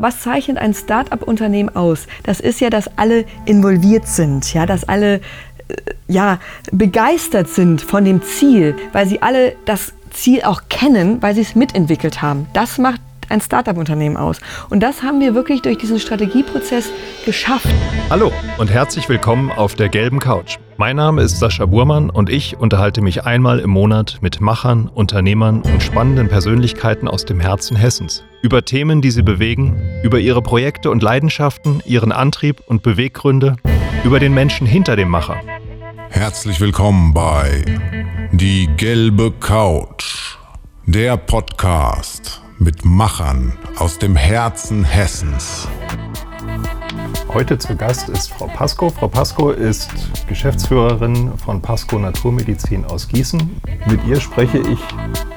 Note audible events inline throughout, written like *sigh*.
Was zeichnet ein Start-up-Unternehmen aus? Das ist ja, dass alle involviert sind, ja, dass alle äh, ja, begeistert sind von dem Ziel, weil sie alle das Ziel auch kennen, weil sie es mitentwickelt haben. Das macht ein Startup-Unternehmen aus. Und das haben wir wirklich durch diesen Strategieprozess geschafft. Hallo und herzlich willkommen auf der gelben Couch. Mein Name ist Sascha Burmann und ich unterhalte mich einmal im Monat mit Machern, Unternehmern und spannenden Persönlichkeiten aus dem Herzen Hessens. Über Themen, die sie bewegen, über ihre Projekte und Leidenschaften, ihren Antrieb und Beweggründe, über den Menschen hinter dem Macher. Herzlich willkommen bei Die gelbe Couch, der Podcast mit Machern aus dem Herzen Hessens. Heute zu Gast ist Frau Pasco. Frau Pasco ist Geschäftsführerin von Pasco Naturmedizin aus Gießen. Mit ihr spreche ich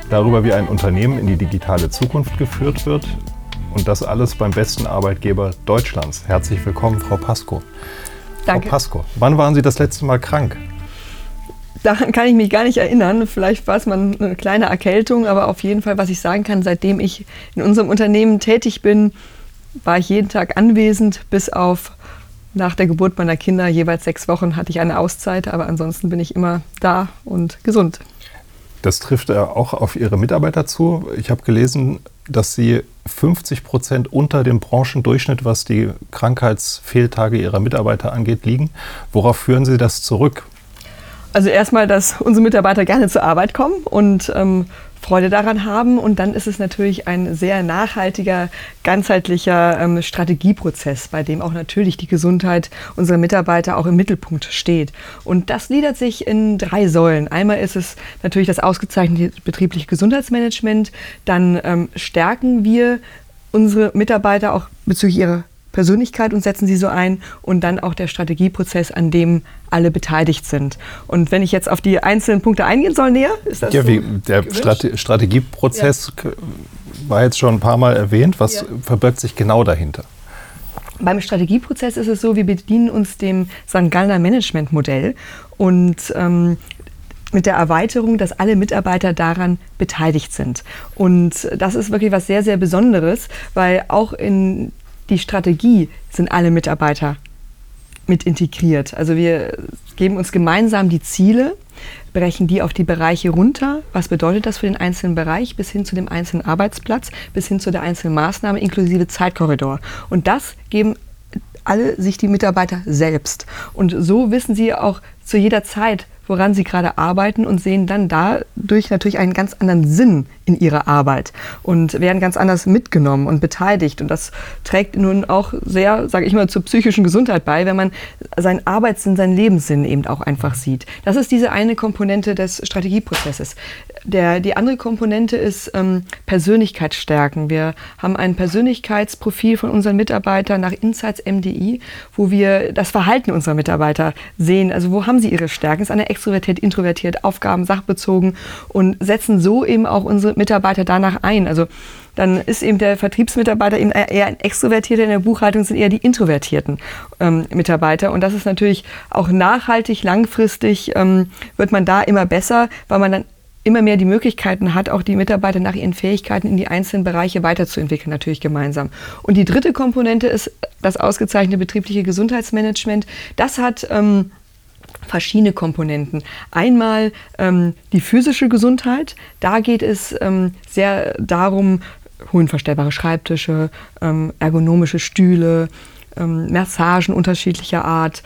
darüber, wie ein Unternehmen in die digitale Zukunft geführt wird. Und das alles beim besten Arbeitgeber Deutschlands. Herzlich willkommen, Frau Pasco. Danke. Frau Pasco, wann waren Sie das letzte Mal krank? Daran kann ich mich gar nicht erinnern. Vielleicht war es mal eine kleine Erkältung, aber auf jeden Fall, was ich sagen kann, seitdem ich in unserem Unternehmen tätig bin, war ich jeden Tag anwesend, bis auf nach der Geburt meiner Kinder jeweils sechs Wochen hatte ich eine Auszeit, aber ansonsten bin ich immer da und gesund. Das trifft auch auf Ihre Mitarbeiter zu. Ich habe gelesen, dass Sie 50 Prozent unter dem Branchendurchschnitt, was die Krankheitsfehltage Ihrer Mitarbeiter angeht, liegen. Worauf führen Sie das zurück? Also erstmal, dass unsere Mitarbeiter gerne zur Arbeit kommen und ähm, Freude daran haben. Und dann ist es natürlich ein sehr nachhaltiger, ganzheitlicher ähm, Strategieprozess, bei dem auch natürlich die Gesundheit unserer Mitarbeiter auch im Mittelpunkt steht. Und das gliedert sich in drei Säulen. Einmal ist es natürlich das ausgezeichnete betriebliche Gesundheitsmanagement. Dann ähm, stärken wir unsere Mitarbeiter auch bezüglich ihrer Persönlichkeit und setzen sie so ein und dann auch der Strategieprozess, an dem alle beteiligt sind. Und wenn ich jetzt auf die einzelnen Punkte eingehen soll, näher, ist das ja, so wie der Strate Strategieprozess ja. war jetzt schon ein paar Mal erwähnt. Was ja. verbirgt sich genau dahinter? Beim Strategieprozess ist es so, wir bedienen uns dem St. Gallner Management Modell und ähm, mit der Erweiterung, dass alle Mitarbeiter daran beteiligt sind. Und das ist wirklich was sehr, sehr Besonderes, weil auch in die Strategie sind alle Mitarbeiter mit integriert. Also wir geben uns gemeinsam die Ziele, brechen die auf die Bereiche runter. Was bedeutet das für den einzelnen Bereich bis hin zu dem einzelnen Arbeitsplatz, bis hin zu der einzelnen Maßnahme inklusive Zeitkorridor. Und das geben alle sich die Mitarbeiter selbst. Und so wissen sie auch zu jeder Zeit, woran sie gerade arbeiten und sehen dann dadurch natürlich einen ganz anderen Sinn in ihrer Arbeit und werden ganz anders mitgenommen und beteiligt. Und das trägt nun auch sehr, sage ich mal, zur psychischen Gesundheit bei, wenn man seinen Arbeitssinn, seinen Lebenssinn eben auch einfach sieht. Das ist diese eine Komponente des Strategieprozesses. Der, die andere Komponente ist ähm, Persönlichkeit stärken. Wir haben ein Persönlichkeitsprofil von unseren Mitarbeitern nach Insights MDI, wo wir das Verhalten unserer Mitarbeiter sehen. Also wo haben sie ihre Stärken? Es ist eine extrovertiert, introvertiert, Aufgaben, sachbezogen und setzen so eben auch unsere Mitarbeiter danach ein. Also dann ist eben der Vertriebsmitarbeiter eben eher ein Extrovertierter, in der Buchhaltung sind eher die introvertierten ähm, Mitarbeiter. Und das ist natürlich auch nachhaltig, langfristig ähm, wird man da immer besser, weil man dann immer mehr die Möglichkeiten hat, auch die Mitarbeiter nach ihren Fähigkeiten in die einzelnen Bereiche weiterzuentwickeln, natürlich gemeinsam. Und die dritte Komponente ist das ausgezeichnete betriebliche Gesundheitsmanagement. Das hat ähm, verschiedene Komponenten. Einmal ähm, die physische Gesundheit. Da geht es ähm, sehr darum, höhenverstellbare Schreibtische, ähm, ergonomische Stühle, ähm, Massagen unterschiedlicher Art,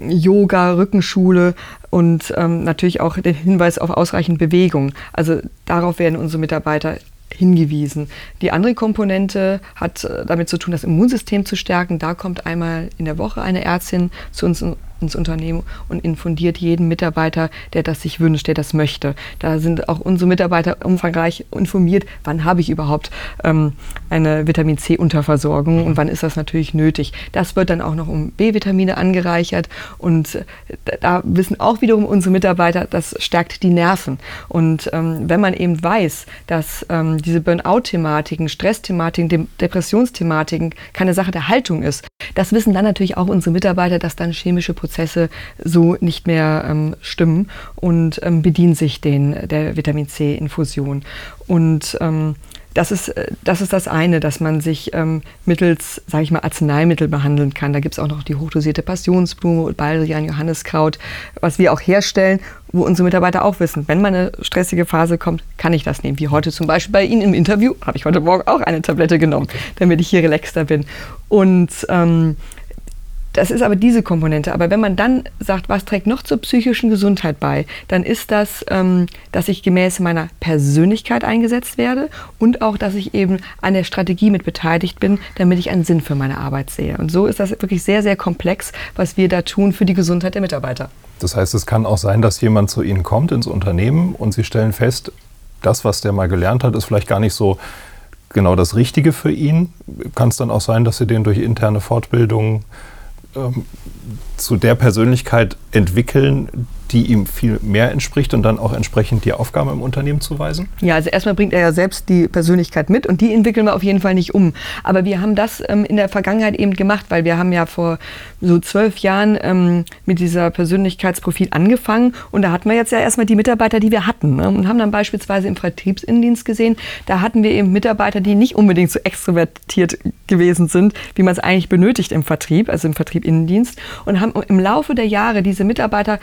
Yoga, Rückenschule und ähm, natürlich auch den Hinweis auf ausreichend Bewegung. Also darauf werden unsere Mitarbeiter hingewiesen. Die andere Komponente hat äh, damit zu tun, das Immunsystem zu stärken. Da kommt einmal in der Woche eine Ärztin zu uns ins Unternehmen und infundiert jeden Mitarbeiter, der das sich wünscht, der das möchte. Da sind auch unsere Mitarbeiter umfangreich informiert, wann habe ich überhaupt ähm, eine Vitamin C-Unterversorgung und wann ist das natürlich nötig. Das wird dann auch noch um B-Vitamine angereichert und da wissen auch wiederum unsere Mitarbeiter, das stärkt die Nerven. Und ähm, wenn man eben weiß, dass ähm, diese Burnout-Thematiken, Stress-Thematiken, Depressionsthematiken keine Sache der Haltung ist, das wissen dann natürlich auch unsere Mitarbeiter, dass dann chemische Prozesse Prozesse so nicht mehr ähm, stimmen und ähm, bedienen sich den, der Vitamin C-Infusion. Und ähm, das ist, äh, das ist das eine, dass man sich ähm, mittels, sage ich mal, Arzneimittel behandeln kann. Da gibt es auch noch die hochdosierte Passionsblume und Baldrian, Johanniskraut, was wir auch herstellen, wo unsere Mitarbeiter auch wissen, wenn mal eine stressige Phase kommt, kann ich das nehmen. Wie heute zum Beispiel bei Ihnen im Interview, habe ich heute Morgen auch eine Tablette genommen, damit ich hier relaxter bin. Und ähm, das ist aber diese Komponente. Aber wenn man dann sagt, was trägt noch zur psychischen Gesundheit bei, dann ist das, ähm, dass ich gemäß meiner Persönlichkeit eingesetzt werde und auch, dass ich eben an der Strategie mit beteiligt bin, damit ich einen Sinn für meine Arbeit sehe. Und so ist das wirklich sehr, sehr komplex, was wir da tun für die Gesundheit der Mitarbeiter. Das heißt, es kann auch sein, dass jemand zu Ihnen kommt ins Unternehmen und Sie stellen fest, das, was der mal gelernt hat, ist vielleicht gar nicht so genau das Richtige für ihn. Kann es dann auch sein, dass Sie den durch interne Fortbildungen ähm, zu der Persönlichkeit entwickeln, die ihm viel mehr entspricht und dann auch entsprechend die Aufgaben im Unternehmen zuweisen? Ja, also erstmal bringt er ja selbst die Persönlichkeit mit und die entwickeln wir auf jeden Fall nicht um. Aber wir haben das ähm, in der Vergangenheit eben gemacht, weil wir haben ja vor so zwölf Jahren ähm, mit dieser Persönlichkeitsprofil angefangen und da hatten wir jetzt ja erstmal die Mitarbeiter, die wir hatten ne? und haben dann beispielsweise im Vertriebsinnendienst gesehen, da hatten wir eben Mitarbeiter, die nicht unbedingt so extrovertiert gewesen sind, wie man es eigentlich benötigt im Vertrieb, also im Vertrieb-Innendienst und haben im Laufe der Jahre diese Mitarbeiter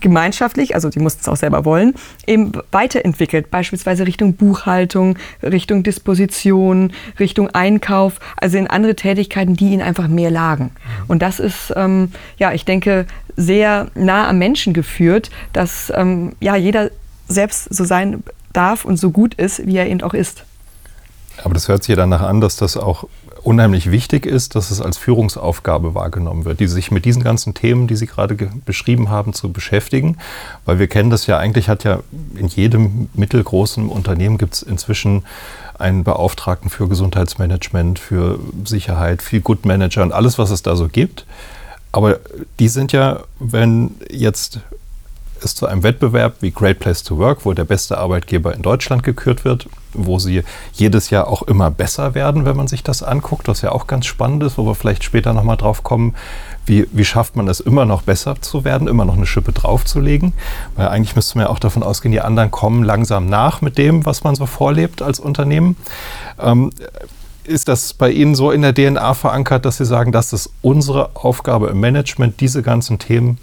gemeinschaftlich, also die mussten es auch selber wollen, eben weiterentwickelt, beispielsweise Richtung Buchhaltung, Richtung Disposition, Richtung Einkauf, also in andere Tätigkeiten, die ihnen einfach mehr lagen. Und das ist, ähm, ja, ich denke, sehr nah am Menschen geführt, dass ähm, ja, jeder selbst so sein darf und so gut ist, wie er eben auch ist. Aber das hört sich ja danach an, dass das auch unheimlich wichtig ist, dass es als Führungsaufgabe wahrgenommen wird, die sich mit diesen ganzen Themen, die Sie gerade beschrieben haben, zu beschäftigen. Weil wir kennen das ja eigentlich, hat ja in jedem mittelgroßen Unternehmen gibt es inzwischen einen Beauftragten für Gesundheitsmanagement, für Sicherheit, viel Good Manager und alles, was es da so gibt. Aber die sind ja, wenn jetzt es zu einem Wettbewerb wie Great Place to Work, wo der beste Arbeitgeber in Deutschland gekürt wird, wo sie jedes Jahr auch immer besser werden, wenn man sich das anguckt, was ja auch ganz spannend ist, wo wir vielleicht später nochmal drauf kommen, wie, wie schafft man es immer noch besser zu werden, immer noch eine Schippe draufzulegen. Weil eigentlich müsste man ja auch davon ausgehen, die anderen kommen langsam nach mit dem, was man so vorlebt als Unternehmen. Ähm, ist das bei Ihnen so in der DNA verankert, dass Sie sagen, das ist unsere Aufgabe im Management, diese ganzen Themen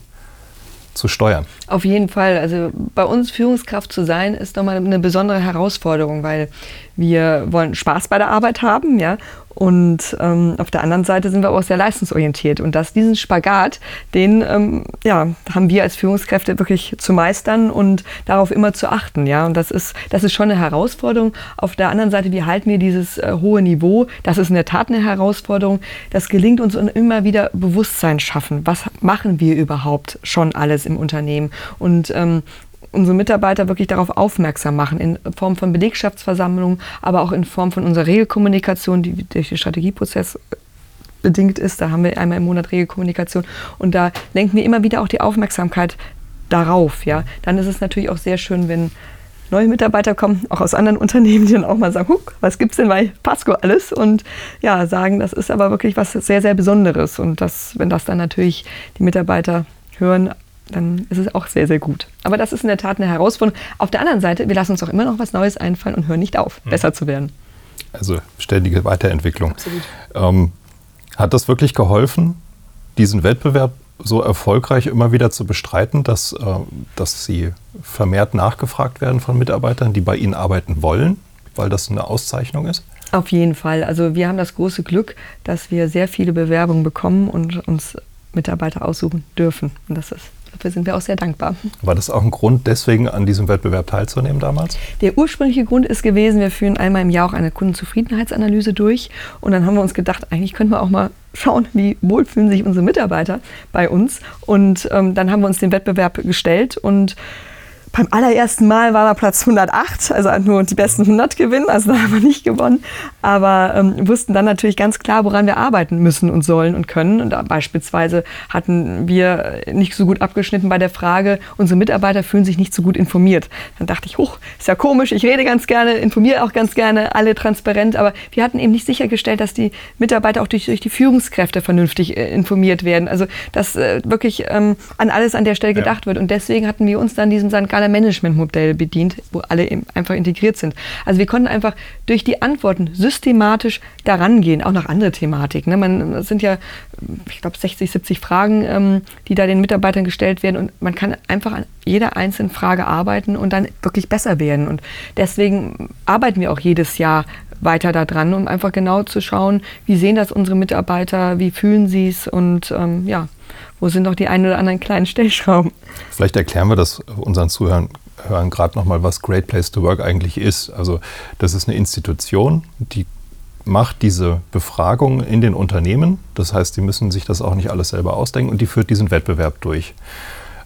zu steuern. Auf jeden Fall. Also bei uns Führungskraft zu sein, ist nochmal eine besondere Herausforderung, weil wir wollen Spaß bei der Arbeit haben, ja, und ähm, auf der anderen Seite sind wir auch sehr leistungsorientiert. Und dass diesen Spagat, den ähm, ja, haben wir als Führungskräfte wirklich zu meistern und darauf immer zu achten. Ja? Und das ist, das ist schon eine Herausforderung. Auf der anderen Seite, wie halten wir dieses äh, hohe Niveau? Das ist in der Tat eine Herausforderung. Das gelingt uns und immer wieder Bewusstsein schaffen. Was machen wir überhaupt schon alles im Unternehmen? Und ähm, unsere Mitarbeiter wirklich darauf aufmerksam machen, in Form von Belegschaftsversammlungen, aber auch in Form von unserer Regelkommunikation, die durch den Strategieprozess bedingt ist. Da haben wir einmal im Monat Regelkommunikation und da lenken wir immer wieder auch die Aufmerksamkeit darauf. Ja. Dann ist es natürlich auch sehr schön, wenn neue Mitarbeiter kommen, auch aus anderen Unternehmen, die dann auch mal sagen, Huck, was es denn bei Pasco alles? Und ja, sagen, das ist aber wirklich was sehr, sehr Besonderes. Und das, wenn das dann natürlich die Mitarbeiter hören, dann ist es auch sehr, sehr gut. Aber das ist in der Tat eine Herausforderung. Auf der anderen Seite, wir lassen uns auch immer noch was Neues einfallen und hören nicht auf, mhm. besser zu werden. Also ständige Weiterentwicklung. Absolut. Ähm, hat das wirklich geholfen, diesen Wettbewerb so erfolgreich immer wieder zu bestreiten, dass, äh, dass Sie vermehrt nachgefragt werden von Mitarbeitern, die bei Ihnen arbeiten wollen, weil das eine Auszeichnung ist? Auf jeden Fall. Also wir haben das große Glück, dass wir sehr viele Bewerbungen bekommen und uns Mitarbeiter aussuchen dürfen. Und das ist Dafür sind wir auch sehr dankbar. War das auch ein Grund, deswegen an diesem Wettbewerb teilzunehmen damals? Der ursprüngliche Grund ist gewesen, wir führen einmal im Jahr auch eine Kundenzufriedenheitsanalyse durch. Und dann haben wir uns gedacht, eigentlich könnten wir auch mal schauen, wie wohl fühlen sich unsere Mitarbeiter bei uns. Und ähm, dann haben wir uns den Wettbewerb gestellt und beim allerersten Mal war er Platz 108, also nur die besten 100 gewinnen, also da haben wir nicht gewonnen. Aber ähm, wussten dann natürlich ganz klar, woran wir arbeiten müssen und sollen und können. Und beispielsweise hatten wir nicht so gut abgeschnitten bei der Frage, unsere Mitarbeiter fühlen sich nicht so gut informiert. Dann dachte ich, hoch, ist ja komisch, ich rede ganz gerne, informiere auch ganz gerne, alle transparent, aber wir hatten eben nicht sichergestellt, dass die Mitarbeiter auch durch, durch die Führungskräfte vernünftig äh, informiert werden. Also dass äh, wirklich ähm, an alles an der Stelle gedacht ja. wird. Und deswegen hatten wir uns dann diesem St. Galler Skala-Management-Modell bedient, wo alle einfach integriert sind. Also wir konnten einfach durch die Antworten systematisch daran gehen, auch nach andere Thematiken. Ne? Man, das sind ja, ich glaube, 60, 70 Fragen, ähm, die da den Mitarbeitern gestellt werden und man kann einfach an jeder einzelnen Frage arbeiten und dann wirklich besser werden. Und deswegen arbeiten wir auch jedes Jahr weiter daran, um einfach genau zu schauen, wie sehen das unsere Mitarbeiter, wie fühlen sie es und ähm, ja, wo sind noch die ein oder anderen kleinen Stellschrauben. Vielleicht erklären wir das unseren Zuhörern hören gerade nochmal, was Great Place to Work eigentlich ist. Also das ist eine Institution, die macht diese Befragung in den Unternehmen. Das heißt, die müssen sich das auch nicht alles selber ausdenken und die führt diesen Wettbewerb durch.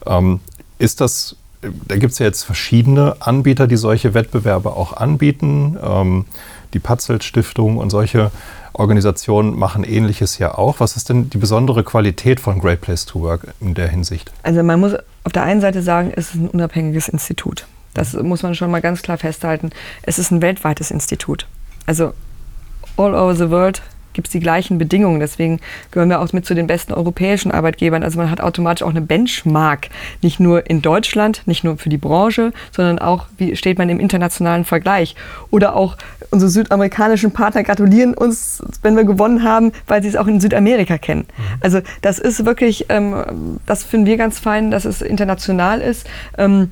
Ähm, ist das, da gibt es ja jetzt verschiedene Anbieter, die solche Wettbewerbe auch anbieten. Ähm, die Patzelt Stiftung und solche Organisationen machen Ähnliches ja auch. Was ist denn die besondere Qualität von Great Place to Work in der Hinsicht? Also man muss auf der einen Seite sagen, es ist ein unabhängiges Institut. Das muss man schon mal ganz klar festhalten. Es ist ein weltweites Institut. Also all over the world gibt es die gleichen Bedingungen. Deswegen gehören wir auch mit zu den besten europäischen Arbeitgebern. Also man hat automatisch auch eine Benchmark, nicht nur in Deutschland, nicht nur für die Branche, sondern auch, wie steht man im internationalen Vergleich. Oder auch unsere südamerikanischen Partner gratulieren uns, wenn wir gewonnen haben, weil sie es auch in Südamerika kennen. Mhm. Also das ist wirklich, ähm, das finden wir ganz fein, dass es international ist. Ähm,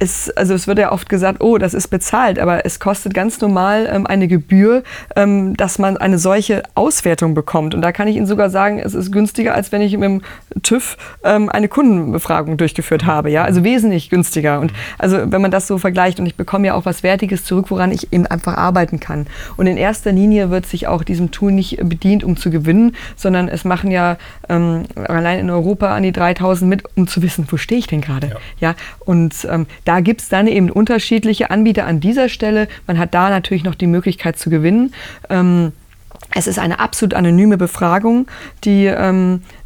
es, also es wird ja oft gesagt, oh, das ist bezahlt, aber es kostet ganz normal ähm, eine Gebühr, ähm, dass man eine solche Auswertung bekommt. Und da kann ich Ihnen sogar sagen, es ist günstiger, als wenn ich mit dem TÜV ähm, eine Kundenbefragung durchgeführt habe. Ja, also wesentlich günstiger. Und also wenn man das so vergleicht, und ich bekomme ja auch was Wertiges zurück, woran ich eben einfach arbeiten kann. Und in erster Linie wird sich auch diesem Tool nicht bedient, um zu gewinnen, sondern es machen ja ähm, allein in Europa an die 3000 mit, um zu wissen, wo stehe ich denn gerade. Ja. ja. Und ähm, da gibt es dann eben unterschiedliche Anbieter an dieser Stelle. Man hat da natürlich noch die Möglichkeit zu gewinnen. Ähm, es ist eine absolut anonyme Befragung, die ähm, äh,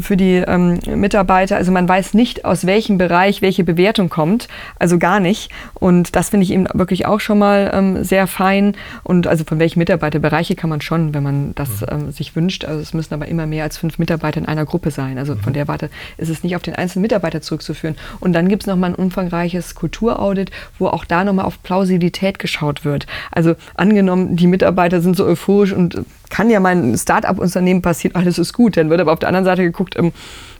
für die ähm, Mitarbeiter. Also man weiß nicht, aus welchem Bereich welche Bewertung kommt, also gar nicht. Und das finde ich eben wirklich auch schon mal ähm, sehr fein. Und also von welchen Mitarbeiterbereiche kann man schon, wenn man das mhm. ähm, sich wünscht. Also es müssen aber immer mehr als fünf Mitarbeiter in einer Gruppe sein. Also von mhm. der Warte ist es nicht auf den einzelnen Mitarbeiter zurückzuführen. Und dann gibt es nochmal ein umfangreiches Kulturaudit, wo auch da nochmal auf Plausibilität geschaut wird. Also angenommen, die Mitarbeiter sind so euphorisch und kann ja mein Start-up-Unternehmen passieren, alles ist gut. Dann wird aber auf der anderen Seite geguckt, ähm,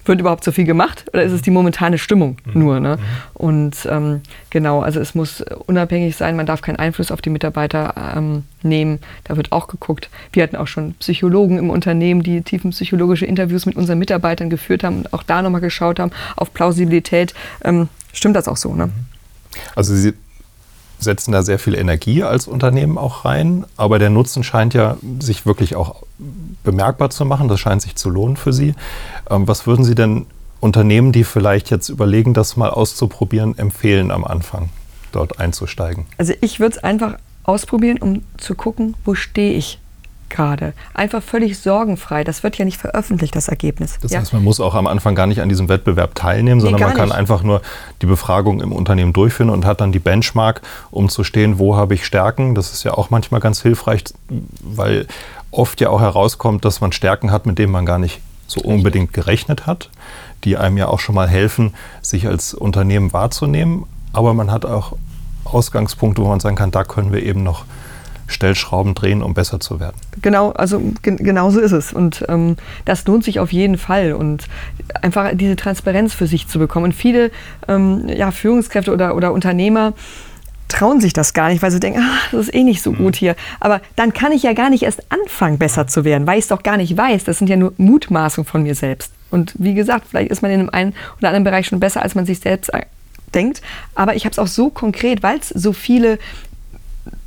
wird überhaupt so viel gemacht oder ist es die momentane Stimmung mhm. nur? Ne? Mhm. Und ähm, genau, also es muss unabhängig sein, man darf keinen Einfluss auf die Mitarbeiter ähm, nehmen. Da wird auch geguckt. Wir hatten auch schon Psychologen im Unternehmen, die tiefenpsychologische Interviews mit unseren Mitarbeitern geführt haben und auch da nochmal geschaut haben auf Plausibilität. Ähm, stimmt das auch so? Ne? Also Sie setzen da sehr viel Energie als Unternehmen auch rein, aber der Nutzen scheint ja sich wirklich auch bemerkbar zu machen. Das scheint sich zu lohnen für Sie. Ähm, was würden Sie denn Unternehmen, die vielleicht jetzt überlegen, das mal auszuprobieren, empfehlen am Anfang, dort einzusteigen? Also ich würde es einfach ausprobieren, um zu gucken, wo stehe ich gerade. Einfach völlig sorgenfrei. Das wird ja nicht veröffentlicht, das Ergebnis. Das ja? heißt, man muss auch am Anfang gar nicht an diesem Wettbewerb teilnehmen, sondern nee, man kann nicht. einfach nur die Befragung im Unternehmen durchführen und hat dann die Benchmark, um zu stehen, wo habe ich Stärken. Das ist ja auch manchmal ganz hilfreich, weil oft ja auch herauskommt, dass man Stärken hat, mit denen man gar nicht so unbedingt gerechnet hat, die einem ja auch schon mal helfen, sich als Unternehmen wahrzunehmen. Aber man hat auch Ausgangspunkte, wo man sagen kann, da können wir eben noch Stellschrauben drehen, um besser zu werden. Genau, also gen genau so ist es. Und ähm, das lohnt sich auf jeden Fall. Und einfach diese Transparenz für sich zu bekommen. Und viele ähm, ja, Führungskräfte oder, oder Unternehmer, trauen sich das gar nicht, weil sie denken, ach, das ist eh nicht so gut hier. Aber dann kann ich ja gar nicht erst anfangen, besser zu werden, weil ich es doch gar nicht weiß. Das sind ja nur Mutmaßungen von mir selbst. Und wie gesagt, vielleicht ist man in einem einen oder anderen Bereich schon besser, als man sich selbst äh, denkt. Aber ich habe es auch so konkret, weil es so viele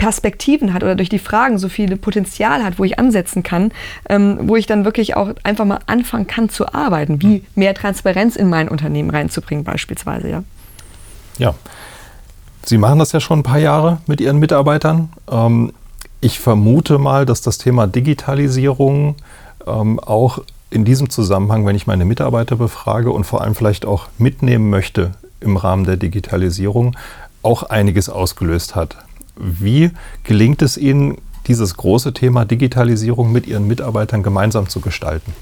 Perspektiven hat oder durch die Fragen so viel Potenzial hat, wo ich ansetzen kann, ähm, wo ich dann wirklich auch einfach mal anfangen kann zu arbeiten, wie mhm. mehr Transparenz in mein Unternehmen reinzubringen beispielsweise, ja. Ja, Sie machen das ja schon ein paar Jahre mit Ihren Mitarbeitern. Ähm, ich vermute mal, dass das Thema Digitalisierung ähm, auch in diesem Zusammenhang, wenn ich meine Mitarbeiter befrage und vor allem vielleicht auch mitnehmen möchte im Rahmen der Digitalisierung, auch einiges ausgelöst hat. Wie gelingt es Ihnen, dieses große Thema Digitalisierung mit Ihren Mitarbeitern gemeinsam zu gestalten?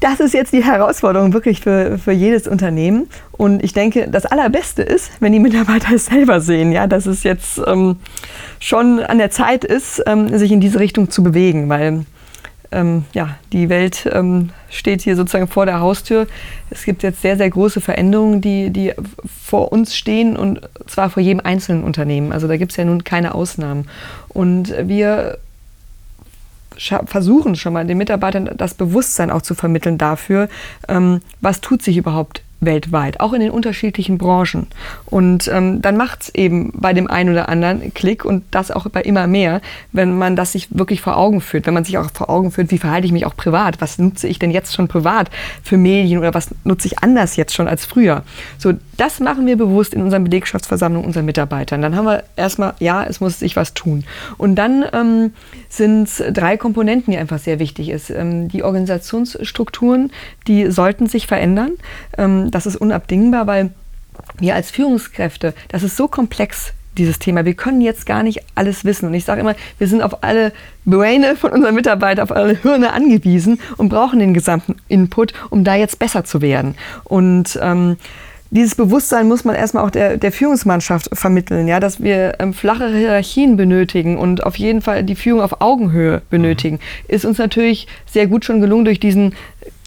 das ist jetzt die Herausforderung wirklich für, für jedes Unternehmen. Und ich denke, das Allerbeste ist, wenn die Mitarbeiter es selber sehen, ja, dass es jetzt ähm, schon an der Zeit ist, ähm, sich in diese Richtung zu bewegen, weil ähm, ja, die Welt ähm, steht hier sozusagen vor der Haustür. Es gibt jetzt sehr, sehr große Veränderungen, die, die vor uns stehen und zwar vor jedem einzelnen Unternehmen. Also da gibt es ja nun keine Ausnahmen. Und wir versuchen schon mal den Mitarbeitern das Bewusstsein auch zu vermitteln dafür, ähm, was tut sich überhaupt weltweit, auch in den unterschiedlichen Branchen. Und ähm, dann macht es eben bei dem einen oder anderen Klick und das auch bei immer mehr, wenn man das sich wirklich vor Augen führt, wenn man sich auch vor Augen führt, wie verhalte ich mich auch privat, was nutze ich denn jetzt schon privat für Medien oder was nutze ich anders jetzt schon als früher. So, das machen wir bewusst in unseren Belegschaftsversammlungen unseren Mitarbeitern. Dann haben wir erstmal, ja, es muss sich was tun. Und dann ähm, sind es drei Komponenten, die einfach sehr wichtig ist. Ähm, die Organisationsstrukturen, die sollten sich verändern. Das ist unabdingbar, weil wir als Führungskräfte, das ist so komplex, dieses Thema. Wir können jetzt gar nicht alles wissen. Und ich sage immer, wir sind auf alle Braine von unseren Mitarbeitern, auf alle Hirne angewiesen und brauchen den gesamten Input, um da jetzt besser zu werden. Und ähm, dieses Bewusstsein muss man erstmal auch der, der Führungsmannschaft vermitteln, ja, dass wir ähm, flachere Hierarchien benötigen und auf jeden Fall die Führung auf Augenhöhe benötigen. Mhm. Ist uns natürlich sehr gut schon gelungen durch diesen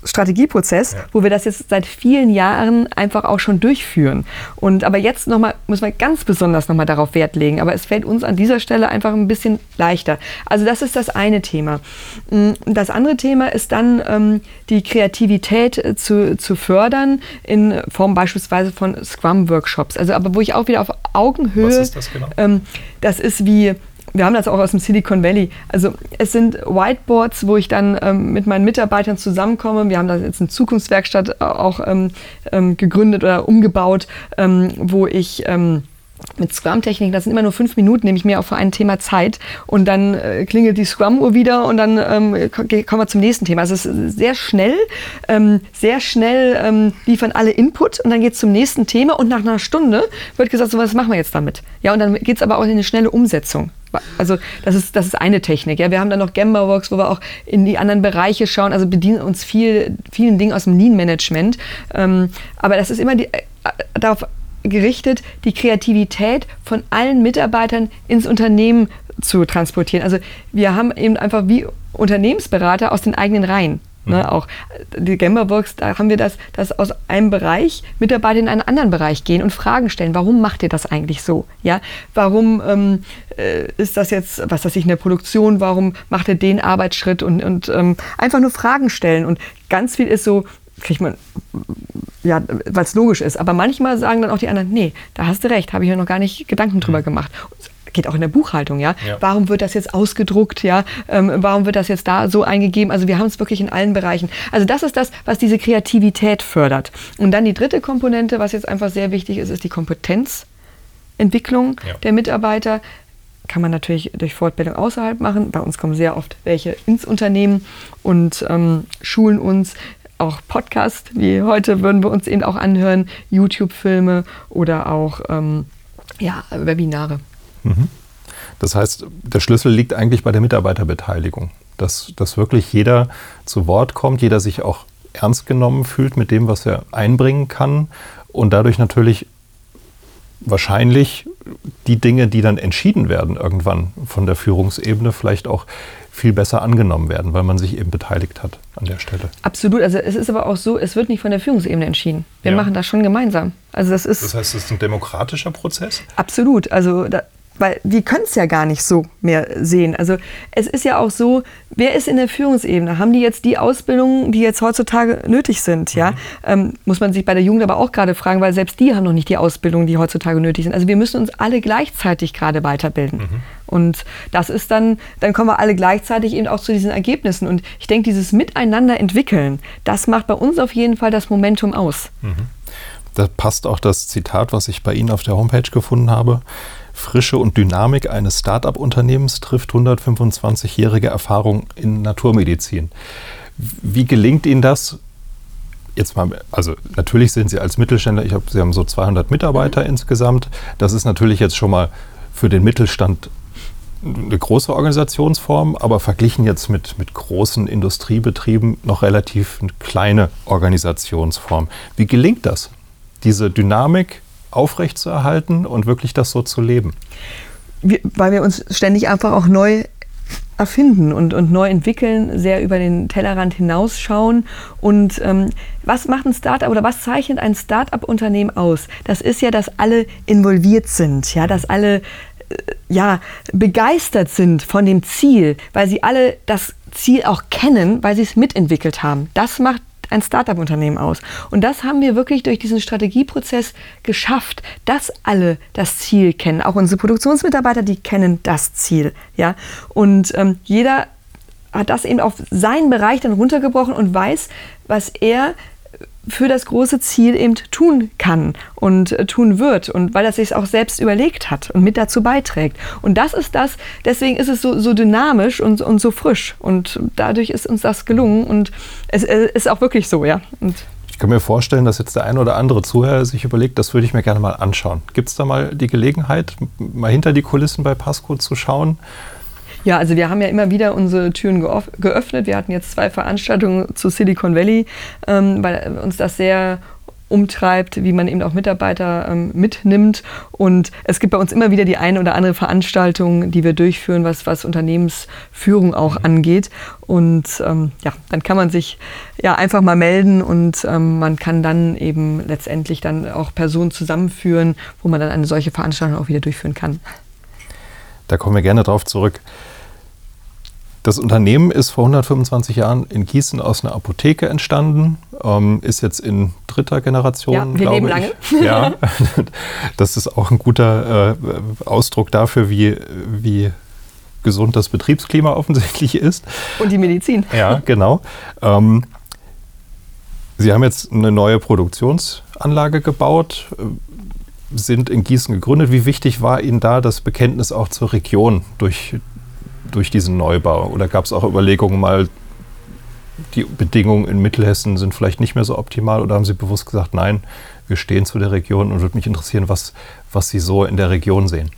Strategieprozess, ja. wo wir das jetzt seit vielen Jahren einfach auch schon durchführen. Und aber jetzt nochmal, müssen wir ganz besonders nochmal darauf Wert legen. Aber es fällt uns an dieser Stelle einfach ein bisschen leichter. Also das ist das eine Thema. Mm, das andere Thema ist dann ähm, die Kreativität äh, zu, zu fördern in Form beispielsweise von Scrum-Workshops. Also aber wo ich auch wieder auf Augenhöhe. Was ist das genau? Ähm, das ist wie wir haben das auch aus dem Silicon Valley. Also es sind Whiteboards, wo ich dann ähm, mit meinen Mitarbeitern zusammenkomme. Wir haben da jetzt eine Zukunftswerkstatt auch ähm, ähm, gegründet oder umgebaut, ähm, wo ich ähm, mit Scrum-Techniken, das sind immer nur fünf Minuten, nehme ich mir auch für ein Thema Zeit und dann äh, klingelt die Scrum-Uhr wieder und dann ähm, kommen wir zum nächsten Thema. Also es ist sehr schnell, ähm, sehr schnell ähm, liefern alle Input und dann geht es zum nächsten Thema und nach einer Stunde wird gesagt, so was machen wir jetzt damit? Ja, und dann geht es aber auch in eine schnelle Umsetzung. Also das ist, das ist eine Technik. Ja. Wir haben dann noch Gemba-Works, wo wir auch in die anderen Bereiche schauen, also bedienen uns viel, vielen Dingen aus dem Lean-Management. Ähm, aber das ist immer die, äh, darauf gerichtet, die Kreativität von allen Mitarbeitern ins Unternehmen zu transportieren. Also wir haben eben einfach wie Unternehmensberater aus den eigenen Reihen. Ne, mhm. auch die Gamberworks, da haben wir das, dass aus einem Bereich Mitarbeiter in einen anderen Bereich gehen und Fragen stellen. Warum macht ihr das eigentlich so? Ja, warum ähm, äh, ist das jetzt, was weiß ich, eine Produktion? Warum macht ihr den Arbeitsschritt und, und ähm, einfach nur Fragen stellen? Und ganz viel ist so, kriegt man, ja, weil es logisch ist. Aber manchmal sagen dann auch die anderen, nee, da hast du recht, habe ich mir noch gar nicht Gedanken drüber mhm. gemacht geht auch in der Buchhaltung, ja. ja. Warum wird das jetzt ausgedruckt, ja? Ähm, warum wird das jetzt da so eingegeben? Also wir haben es wirklich in allen Bereichen. Also das ist das, was diese Kreativität fördert. Und dann die dritte Komponente, was jetzt einfach sehr wichtig ist, ist die Kompetenzentwicklung ja. der Mitarbeiter. Kann man natürlich durch Fortbildung außerhalb machen. Bei uns kommen sehr oft welche ins Unternehmen und ähm, schulen uns auch Podcast, wie heute würden wir uns eben auch anhören, YouTube-Filme oder auch ähm, ja, Webinare. Mhm. Das heißt, der Schlüssel liegt eigentlich bei der Mitarbeiterbeteiligung, dass, dass wirklich jeder zu Wort kommt, jeder sich auch ernst genommen fühlt mit dem, was er einbringen kann und dadurch natürlich wahrscheinlich die Dinge, die dann entschieden werden irgendwann von der Führungsebene, vielleicht auch viel besser angenommen werden, weil man sich eben beteiligt hat an der Stelle. Absolut. Also es ist aber auch so, es wird nicht von der Führungsebene entschieden. Wir ja. machen das schon gemeinsam. Also das ist. Das heißt, es ist ein demokratischer Prozess? Absolut. Also da, weil wir können es ja gar nicht so mehr sehen. Also es ist ja auch so, wer ist in der Führungsebene? Haben die jetzt die Ausbildungen, die jetzt heutzutage nötig sind? Ja, mhm. ähm, muss man sich bei der Jugend aber auch gerade fragen, weil selbst die haben noch nicht die Ausbildungen, die heutzutage nötig sind. Also wir müssen uns alle gleichzeitig gerade weiterbilden. Mhm. Und das ist dann, dann kommen wir alle gleichzeitig eben auch zu diesen Ergebnissen. Und ich denke, dieses Miteinander entwickeln, das macht bei uns auf jeden Fall das Momentum aus. Mhm. Da passt auch das Zitat, was ich bei Ihnen auf der Homepage gefunden habe. Frische und Dynamik eines Start-up-Unternehmens trifft 125-jährige Erfahrung in Naturmedizin. Wie gelingt Ihnen das? Jetzt mal, also natürlich sind Sie als Mittelständler, ich hab, Sie haben so 200 Mitarbeiter mhm. insgesamt. Das ist natürlich jetzt schon mal für den Mittelstand eine große Organisationsform, aber verglichen jetzt mit, mit großen Industriebetrieben noch relativ eine kleine Organisationsform. Wie gelingt das, diese Dynamik aufrechtzuerhalten und wirklich das so zu leben? Wir, weil wir uns ständig einfach auch neu erfinden und, und neu entwickeln, sehr über den Tellerrand hinausschauen. Und ähm, was macht ein Startup oder was zeichnet ein Startup-Unternehmen aus? Das ist ja, dass alle involviert sind, ja, dass alle äh, ja, begeistert sind von dem Ziel, weil sie alle das Ziel auch kennen, weil sie es mitentwickelt haben. Das macht ein Startup-Unternehmen aus. Und das haben wir wirklich durch diesen Strategieprozess geschafft, dass alle das Ziel kennen. Auch unsere Produktionsmitarbeiter, die kennen das Ziel. Ja? Und ähm, jeder hat das eben auf seinen Bereich dann runtergebrochen und weiß, was er für das große Ziel eben tun kann und äh, tun wird und weil er sich auch selbst überlegt hat und mit dazu beiträgt. Und das ist das, deswegen ist es so, so dynamisch und, und so frisch und dadurch ist uns das gelungen und es, es ist auch wirklich so, ja. Und ich kann mir vorstellen, dass jetzt der ein oder andere Zuhörer sich überlegt, das würde ich mir gerne mal anschauen. Gibt es da mal die Gelegenheit, mal hinter die Kulissen bei Pasco zu schauen? Ja, also wir haben ja immer wieder unsere Türen geöffnet. Wir hatten jetzt zwei Veranstaltungen zu Silicon Valley, ähm, weil uns das sehr umtreibt, wie man eben auch Mitarbeiter ähm, mitnimmt. Und es gibt bei uns immer wieder die eine oder andere Veranstaltung, die wir durchführen, was, was Unternehmensführung auch mhm. angeht. Und ähm, ja, dann kann man sich ja einfach mal melden und ähm, man kann dann eben letztendlich dann auch Personen zusammenführen, wo man dann eine solche Veranstaltung auch wieder durchführen kann. Da kommen wir gerne drauf zurück. Das Unternehmen ist vor 125 Jahren in Gießen aus einer Apotheke entstanden, ähm, ist jetzt in dritter Generation. Ja, wir leben lange. Ja, *laughs* das ist auch ein guter äh, Ausdruck dafür, wie, wie gesund das Betriebsklima offensichtlich ist. Und die Medizin. Ja, genau. Ähm, Sie haben jetzt eine neue Produktionsanlage gebaut, sind in Gießen gegründet. Wie wichtig war Ihnen da das Bekenntnis auch zur Region durch durch diesen Neubau? Oder gab es auch Überlegungen mal, die Bedingungen in Mittelhessen sind vielleicht nicht mehr so optimal? Oder haben Sie bewusst gesagt, nein, wir stehen zu der Region und würde mich interessieren, was, was Sie so in der Region sehen?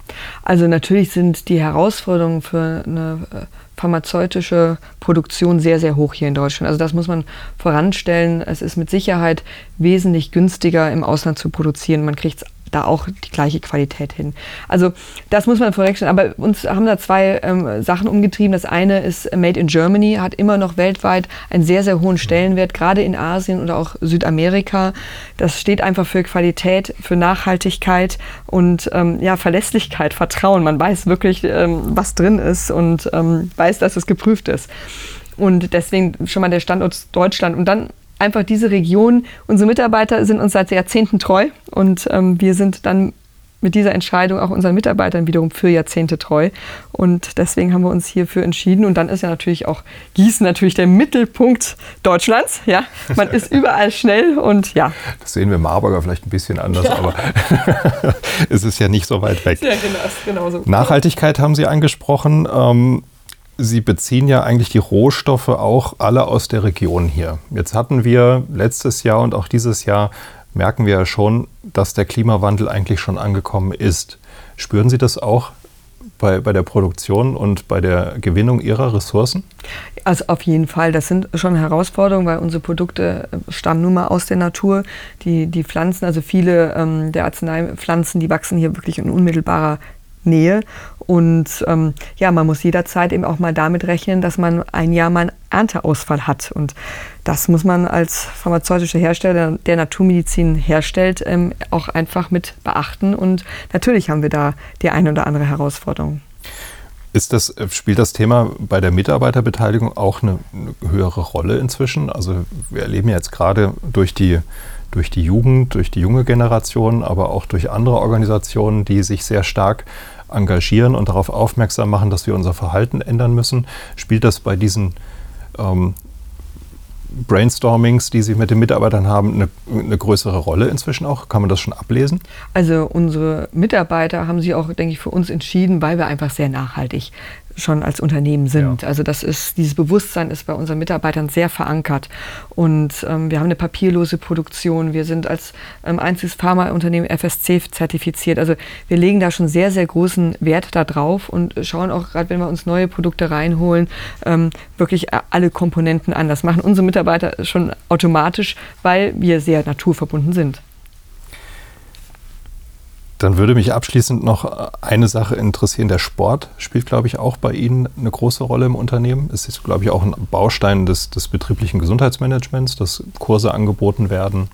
Also natürlich sind die Herausforderungen für eine äh, pharmazeutische Produktion sehr, sehr hoch hier in Deutschland. Also das muss man voranstellen. Es ist mit Sicherheit wesentlich günstiger im Ausland zu produzieren. Man kriegt es da auch die gleiche Qualität hin. Also das muss man vorwegstellen. Aber uns haben da zwei ähm, Sachen umgetrieben. Das eine ist Made in Germany, hat immer noch weltweit einen sehr, sehr hohen Stellenwert, gerade in Asien oder auch Südamerika. Das steht einfach für Qualität, für Nachhaltigkeit und ähm, ja, Verlässlichkeit, Vertrauen. Man weiß wirklich, ähm, was drin ist und ähm, weiß, dass es geprüft ist. Und deswegen schon mal der Standort Deutschland. Und dann einfach diese Region, unsere Mitarbeiter sind uns seit Jahrzehnten treu und ähm, wir sind dann mit dieser Entscheidung auch unseren Mitarbeitern wiederum für Jahrzehnte treu. Und deswegen haben wir uns hierfür entschieden. Und dann ist ja natürlich auch Gießen natürlich der Mittelpunkt Deutschlands. Ja, man ist *laughs* überall schnell und ja. Das sehen wir Marburger vielleicht ein bisschen anders, ja. aber *laughs* es ist ja nicht so weit weg. Ja, genau, genauso. Nachhaltigkeit haben Sie angesprochen. Ähm, Sie beziehen ja eigentlich die Rohstoffe auch alle aus der Region hier. Jetzt hatten wir letztes Jahr und auch dieses Jahr merken wir ja schon, dass der Klimawandel eigentlich schon angekommen ist. Spüren Sie das auch bei, bei der Produktion und bei der Gewinnung Ihrer Ressourcen? Also auf jeden Fall. Das sind schon Herausforderungen, weil unsere Produkte stammen nun mal aus der Natur. Die, die Pflanzen, also viele ähm, der Arzneipflanzen, die wachsen hier wirklich in unmittelbarer Nähe. Und ähm, ja, man muss jederzeit eben auch mal damit rechnen, dass man ein Jahr mal einen Ernteausfall hat. Und das muss man als pharmazeutischer Hersteller, der Naturmedizin herstellt, ähm, auch einfach mit beachten. Und natürlich haben wir da die eine oder andere Herausforderung. Das, spielt das Thema bei der Mitarbeiterbeteiligung auch eine, eine höhere Rolle inzwischen? Also wir erleben jetzt gerade durch die durch die Jugend, durch die junge Generation, aber auch durch andere Organisationen, die sich sehr stark engagieren und darauf aufmerksam machen, dass wir unser Verhalten ändern müssen. Spielt das bei diesen ähm, Brainstormings, die Sie mit den Mitarbeitern haben, eine, eine, größere Rolle inzwischen auch? Kann man das schon ablesen? Also unsere Mitarbeiter haben sich auch, denke ich, für uns entschieden, weil wir einfach sehr nachhaltig schon als Unternehmen sind. Ja. Also das ist, dieses Bewusstsein ist bei unseren Mitarbeitern sehr verankert. Und ähm, wir haben eine papierlose Produktion. Wir sind als ähm, einziges Pharmaunternehmen FSC zertifiziert. Also wir legen da schon sehr, sehr großen Wert darauf und schauen auch gerade, wenn wir uns neue Produkte reinholen, ähm, wirklich alle Komponenten an. Das machen unsere Mitarbeiter schon automatisch, weil wir sehr naturverbunden sind. Dann würde mich abschließend noch eine Sache interessieren. Der Sport spielt, glaube ich, auch bei Ihnen eine große Rolle im Unternehmen. Es ist, glaube ich, auch ein Baustein des, des betrieblichen Gesundheitsmanagements, dass Kurse angeboten werden,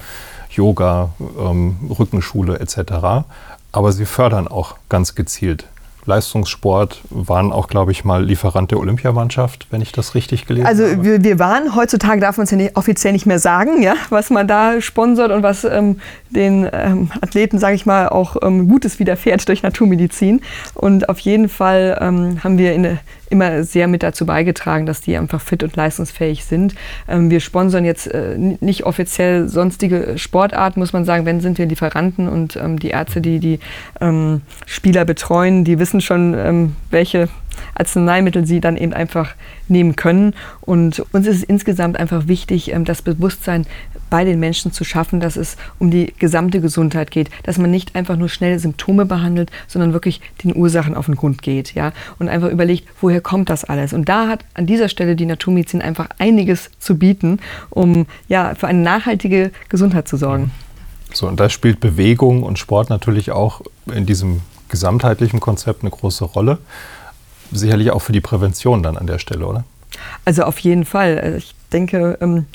Yoga, ähm, Rückenschule etc. Aber Sie fördern auch ganz gezielt Leistungssport, waren auch, glaube ich, mal Lieferant der Olympiamannschaft, wenn ich das richtig gelesen also habe. Also wir, wir, waren, heutzutage darf man es ja nicht, offiziell nicht mehr sagen, ja, was man da sponsert und was ähm, den ähm, Athleten, sage ich mal, auch ähm, Gutes widerfährt durch Naturmedizin. Und auf jeden Fall ähm, haben wir in, immer sehr mit dazu beigetragen, dass die einfach fit und leistungsfähig sind. Ähm, wir sponsern jetzt äh, nicht offiziell sonstige Sportarten, muss man sagen. Wenn sind wir Lieferanten und ähm, die Ärzte, die die ähm, Spieler betreuen, die wissen schon, welche Arzneimittel sie dann eben einfach nehmen können. Und uns ist es insgesamt einfach wichtig, ähm, das Bewusstsein bei den Menschen zu schaffen, dass es um die gesamte Gesundheit geht, dass man nicht einfach nur schnell Symptome behandelt, sondern wirklich den Ursachen auf den Grund geht, ja, und einfach überlegt, woher kommt das alles? Und da hat an dieser Stelle die Naturmedizin einfach einiges zu bieten, um ja für eine nachhaltige Gesundheit zu sorgen. So, und da spielt Bewegung und Sport natürlich auch in diesem gesamtheitlichen Konzept eine große Rolle sicherlich auch für die Prävention dann an der Stelle, oder? Also auf jeden Fall. Also ich denke, ähm,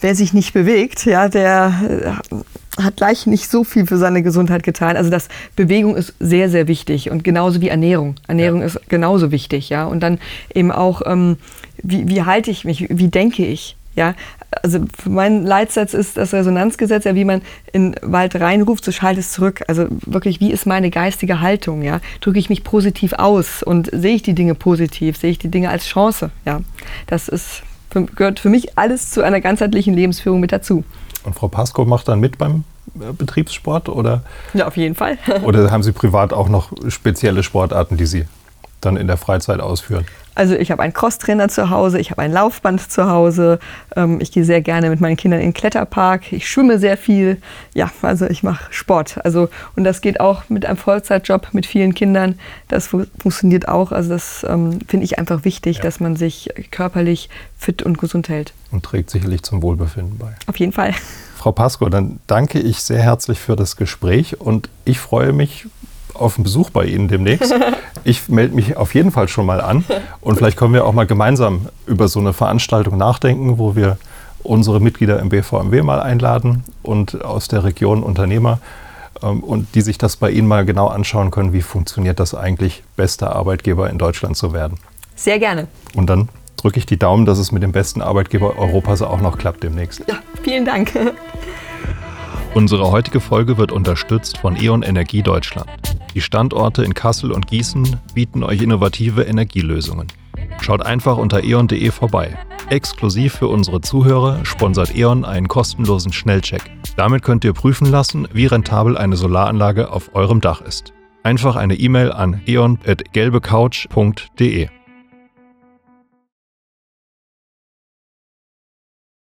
wer sich nicht bewegt, ja, der äh, hat gleich nicht so viel für seine Gesundheit getan. Also das Bewegung ist sehr, sehr wichtig und genauso wie Ernährung. Ernährung ja. ist genauso wichtig, ja. Und dann eben auch, ähm, wie, wie halte ich mich, wie denke ich? Ja, also mein Leitsatz ist das Resonanzgesetz, ja, wie man in Wald reinruft, so schallt es zurück. Also wirklich, wie ist meine geistige Haltung? Ja? Drücke ich mich positiv aus und sehe ich die Dinge positiv, sehe ich die Dinge als Chance? Ja? Das ist, gehört für mich alles zu einer ganzheitlichen Lebensführung mit dazu. Und Frau Pasco macht dann mit beim äh, Betriebssport? Oder? Ja, auf jeden Fall. oder haben Sie privat auch noch spezielle Sportarten, die Sie dann in der Freizeit ausführen? Also ich habe einen Crosstrainer zu Hause, ich habe ein Laufband zu Hause, ähm, ich gehe sehr gerne mit meinen Kindern in den Kletterpark, ich schwimme sehr viel. Ja, also ich mache Sport. Also und das geht auch mit einem Vollzeitjob mit vielen Kindern. Das fu funktioniert auch. Also das ähm, finde ich einfach wichtig, ja. dass man sich körperlich fit und gesund hält. Und trägt sicherlich zum Wohlbefinden bei. Auf jeden Fall. Frau Pasco, dann danke ich sehr herzlich für das Gespräch und ich freue mich auf einen Besuch bei Ihnen demnächst. *laughs* Ich melde mich auf jeden Fall schon mal an und vielleicht können wir auch mal gemeinsam über so eine Veranstaltung nachdenken, wo wir unsere Mitglieder im BVMW mal einladen und aus der Region Unternehmer ähm, und die sich das bei Ihnen mal genau anschauen können, wie funktioniert das eigentlich, bester Arbeitgeber in Deutschland zu werden. Sehr gerne. Und dann drücke ich die Daumen, dass es mit dem besten Arbeitgeber Europas auch noch klappt demnächst. Ja, vielen Dank. Unsere heutige Folge wird unterstützt von E.ON Energie Deutschland. Die Standorte in Kassel und Gießen bieten euch innovative Energielösungen. Schaut einfach unter eon.de vorbei. Exklusiv für unsere Zuhörer sponsert E.ON einen kostenlosen Schnellcheck. Damit könnt ihr prüfen lassen, wie rentabel eine Solaranlage auf eurem Dach ist. Einfach eine E-Mail an eon.gelbecouch.de.